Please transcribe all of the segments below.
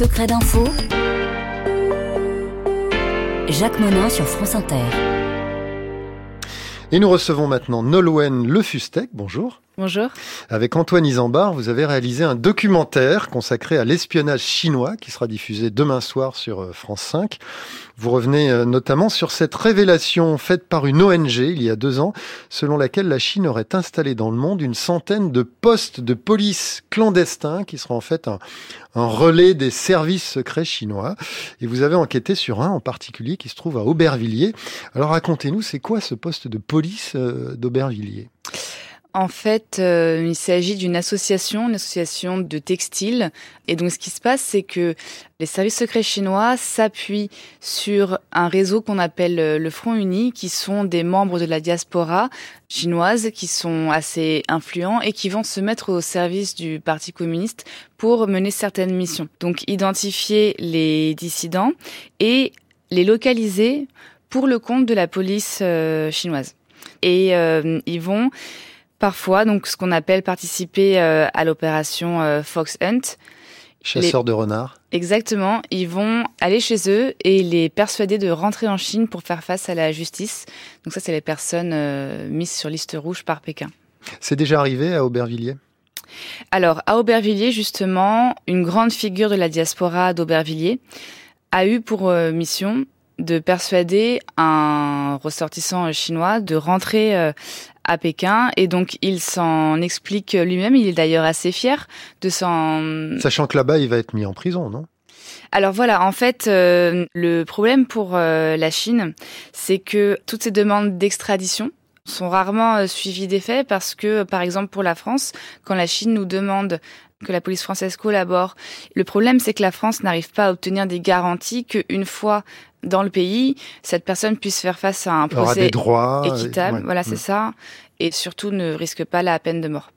secrets d'info. Jacques Monin sur France Inter. Et nous recevons maintenant Nolwenn Lefustec. Bonjour. Bonjour. Avec Antoine Isambard, vous avez réalisé un documentaire consacré à l'espionnage chinois qui sera diffusé demain soir sur euh, France 5. Vous revenez euh, notamment sur cette révélation faite par une ONG il y a deux ans, selon laquelle la Chine aurait installé dans le monde une centaine de postes de police clandestins qui seront en fait un, relais des services secrets chinois. Et vous avez enquêté sur un en particulier qui se trouve à Aubervilliers. Alors racontez-nous, c'est quoi ce poste de police euh, d'Aubervilliers? En fait, euh, il s'agit d'une association, une association de textiles. Et donc, ce qui se passe, c'est que les services secrets chinois s'appuient sur un réseau qu'on appelle euh, le Front Uni, qui sont des membres de la diaspora chinoise, qui sont assez influents et qui vont se mettre au service du Parti communiste pour mener certaines missions. Donc, identifier les dissidents et les localiser pour le compte de la police euh, chinoise. Et ils vont parfois, donc ce qu'on appelle participer euh, à l'opération euh, Fox Hunt. Chasseurs de renards. Exactement. Ils vont aller chez eux et les persuader de rentrer en Chine pour faire face à la justice. Donc ça, c'est les personnes euh, mises sur liste rouge par Pékin. C'est déjà arrivé à Aubervilliers? Alors, à Aubervilliers, justement, une grande figure de la diaspora d'Aubervilliers a eu pour mission de persuader un ressortissant chinois de rentrer à Pékin et donc il s'en explique lui-même. Il est d'ailleurs assez fier de s'en. Sachant que là-bas, il va être mis en prison, non? Alors voilà, en fait, euh, le problème pour euh, la Chine, c'est que toutes ces demandes d'extradition sont rarement euh, suivies d'effet parce que, par exemple, pour la France, quand la Chine nous demande que la police française collabore. Le problème, c'est que la France n'arrive pas à obtenir des garanties qu'une fois dans le pays, cette personne puisse faire face à un procès équitable. Voilà, c'est mm. ça. Et surtout, ne risque pas la peine de mort.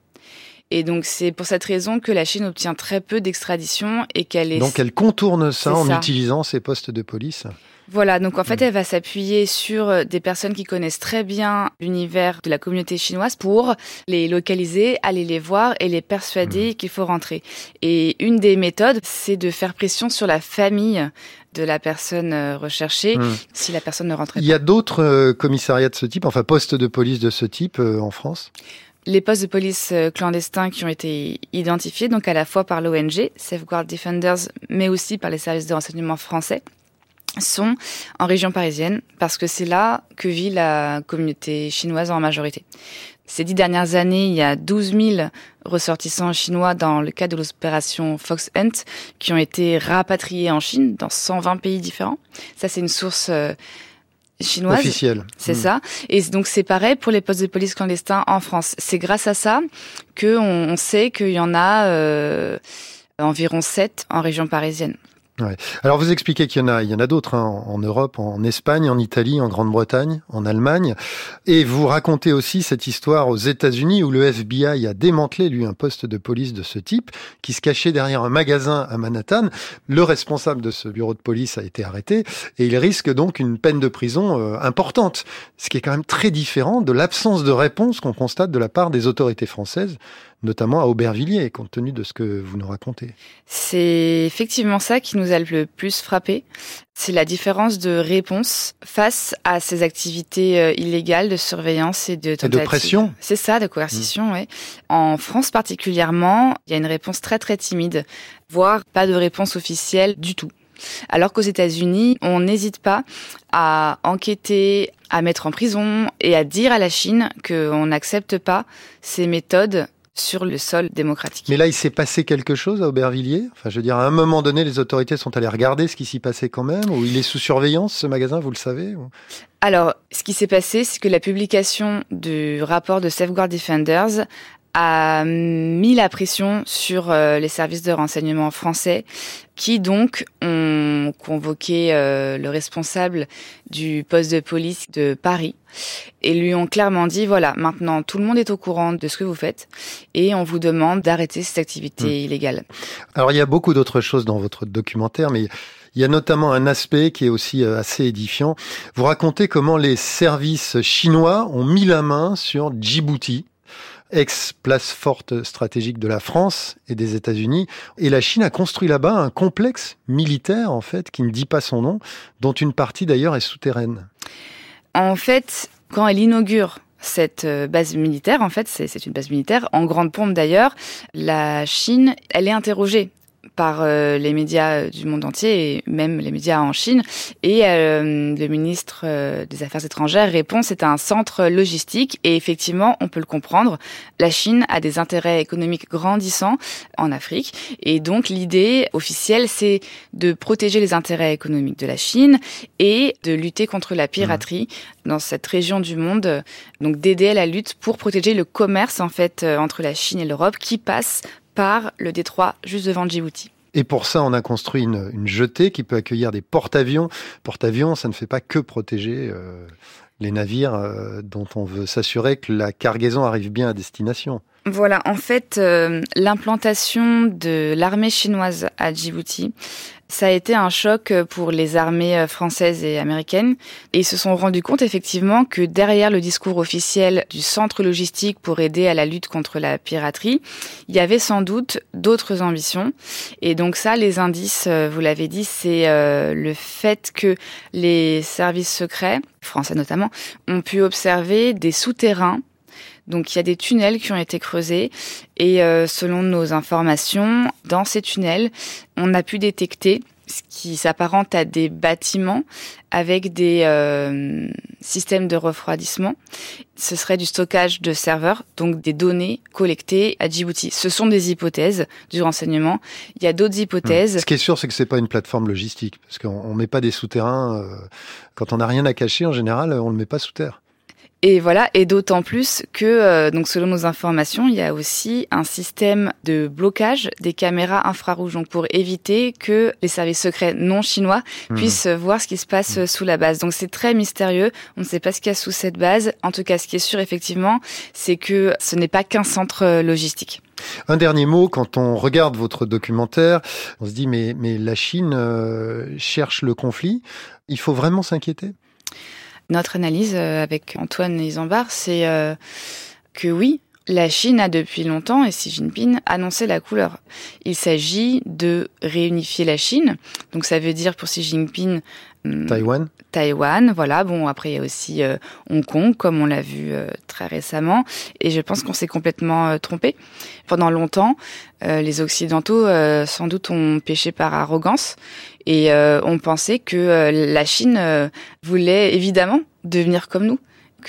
Et donc c'est pour cette raison que la Chine obtient très peu d'extradition et qu'elle est... Donc elle contourne ça en utilisant ses postes de police voilà, donc en fait, elle va s'appuyer sur euh, des personnes qui connaissent très bien l'univers de la communauté chinoise pour les localiser, aller les voir et les persuader qu'il faut rentrer. Et une des méthodes, c'est de faire pression sur la famille de la personne euh, recherchée si la personne ne rentrait pas. Il y a d'autres euh, commissariats de ce type, enfin postes de police de ce type euh, en France? Les postes de police clandestins qui ont été identifiés, donc à la fois par l'ONG, Safeguard Defenders, mais aussi par les services de renseignement français, sont en région parisienne, parce que c'est là que vit la communauté chinoise en majorité. Ces dix dernières années, il y a 12 000 ressortissants chinois dans le cadre de l'opération Fox Hunt qui ont été rapatriés en Chine dans 120 pays différents. Ça, c'est une source euh, chinoise. Officielle. C'est hmm. ça. Et donc, c'est pareil pour les postes de police clandestins en France. C'est grâce à ça que on, sait qu'il y en a euh, environ 7 en région parisienne. Alors vous expliquez qu'il y en a, il y en a d'autres hein, en Europe, en Espagne, en Italie, en Grande-Bretagne, en Allemagne, et vous racontez aussi cette histoire aux États-Unis où le FBI a démantelé lui un poste de police de ce type qui se cachait derrière un magasin à Manhattan. Le responsable de ce bureau de police a été arrêté et il risque donc une peine de prison euh, importante, ce qui est quand même très différent de l'absence de réponse qu'on constate de la part des autorités françaises notamment à Aubervilliers, compte tenu de ce que vous nous racontez. C'est effectivement ça qui nous a le plus frappé. C'est la différence de réponse face à ces activités euh, illégales de surveillance et de tentative. de pression. C'est ça, de coercition, mmh. oui. En France particulièrement, il y a une réponse très très timide, voire pas de réponse officielle du tout. Alors qu'aux États-Unis, on n'hésite pas à enquêter, à mettre en prison et à dire à la Chine qu'on n'accepte pas ces méthodes sur le sol démocratique. Mais là, il s'est passé quelque chose à Aubervilliers? Enfin, je veux dire, à un moment donné, les autorités sont allées regarder ce qui s'y passait quand même Ou il est sous surveillance, ce magasin, vous le savez Alors, ce qui s'est passé, c'est que la publication du rapport de Safeguard Defenders a mis la pression sur euh, les services de renseignement français qui donc ont convoqué euh, le responsable du poste de police de Paris et lui ont clairement dit voilà maintenant tout le monde est au courant de ce que vous faites et on vous demande d'arrêter cette activité hmm. illégale. Alors il y a beaucoup d'autres choses dans votre documentaire mais il y a notamment un aspect qui est aussi euh, assez édifiant. Vous racontez comment les services chinois ont mis la main sur Djibouti ex-place forte stratégique de la France et des États-Unis. Et la Chine a construit là-bas un complexe militaire, en fait, qui ne dit pas son nom, dont une partie d'ailleurs est souterraine. En fait, quand elle inaugure cette euh, base militaire, en fait, c'est une base militaire, en grande pompe d'ailleurs, la Chine, elle est interrogée par euh, les médias euh, du monde entier et même les médias en Chine. Et euh, le ministre des Affaires étrangères répond c'est un centre logistique et effectivement on peut le comprendre. La Chine a des intérêts économiques grandissants en Afrique et donc l'idée officielle c'est de protéger les intérêts économiques de la Chine et de lutter contre la piraterie mmh. dans cette région du monde. Donc d'aider à la lutte pour protéger le commerce en fait entre la Chine et l'Europe qui passe par le détroit juste devant Djibouti. Et pour ça, on a construit une, jetée qui peut accueillir des porte-avions. Porte-avions, ça ne fait pas que protéger euh, les navires euh, dont on veut s'assurer que la cargaison arrive bien à destination. Voilà, en fait, euh, l'implantation de l'armée chinoise à Djibouti, ça a été un choc pour les armées euh, françaises et américaines. Et ils se sont rendus compte effectivement que derrière le discours officiel du centre logistique pour aider à la lutte contre la piraterie, il y avait sans doute d'autres ambitions. Et donc ça, les indices, euh, vous l'avez dit, c'est euh, le fait que les services secrets, français notamment, ont pu observer des souterrains donc il y a des tunnels qui ont été creusés et euh, selon nos informations, dans ces tunnels, on a pu détecter ce qui s'apparente à des bâtiments avec des euh, systèmes de refroidissement. Ce serait du stockage de serveurs, donc des données collectées à Djibouti. Ce sont des hypothèses du renseignement. Il y a d'autres hypothèses. Ce qui est sûr, c'est que c'est pas une plateforme logistique, parce qu'on met pas des souterrains. Euh, quand on n'a rien à cacher, en général, on le met pas sous terre. Et voilà, et d'autant plus que, euh, donc selon nos informations, il y a aussi un système de blocage des caméras infrarouges, donc pour éviter que les services secrets non chinois mmh. puissent voir ce qui se passe mmh. sous la base. Donc c'est très mystérieux, on ne sait pas ce qu'il y a sous cette base. En tout cas, ce qui est sûr effectivement, c'est que ce n'est pas qu'un centre euh, logistique. Un dernier mot, quand on regarde votre documentaire, on se dit mais, mais la Chine euh, cherche le conflit. Il faut vraiment s'inquiéter? Notre analyse euh, avec Antoine Isambard, c'est euh, que oui, la Chine a depuis longtemps, et Xi Jinping, annoncé la couleur. Il s'agit de réunifier la Chine. Donc ça veut dire pour Xi Jinping... Hmm, Taïwan Taïwan, voilà. Bon, après, il y a aussi euh, Hong Kong, comme on l'a vu très récemment. Et je pense qu'on s'est complètement trompé. Pendant longtemps, les Occidentaux, sans doute, ont péché par arrogance. Et euh, on pensait que euh, la Chine euh, voulait évidemment devenir comme nous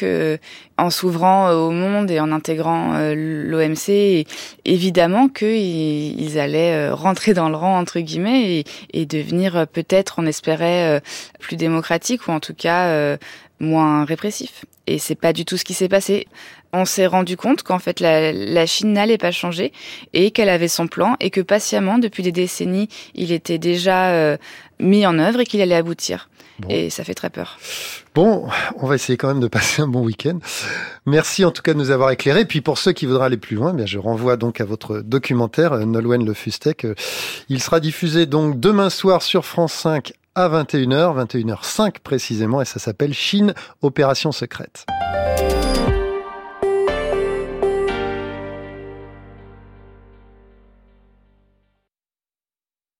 en s'ouvrant au monde et en intégrant l'OMC, évidemment qu'ils ils allaient rentrer dans le rang entre guillemets et, et devenir peut-être, on espérait, plus démocratique ou en tout cas moins répressif. Et c'est pas du tout ce qui s'est passé. On s'est rendu compte qu'en fait la, la Chine n'allait pas changer et qu'elle avait son plan et que patiemment, depuis des décennies, il était déjà euh, mis en œuvre et qu'il allait aboutir. Et ça fait très peur. Bon, on va essayer quand même de passer un bon week-end. Merci en tout cas de nous avoir éclairés. Puis pour ceux qui voudraient aller plus loin, bien je renvoie donc à votre documentaire euh, Nolwenn Le Fustec. Euh, il sera diffusé donc demain soir sur France 5 à 21h, 21h05 précisément, et ça s'appelle Chine, opération secrète.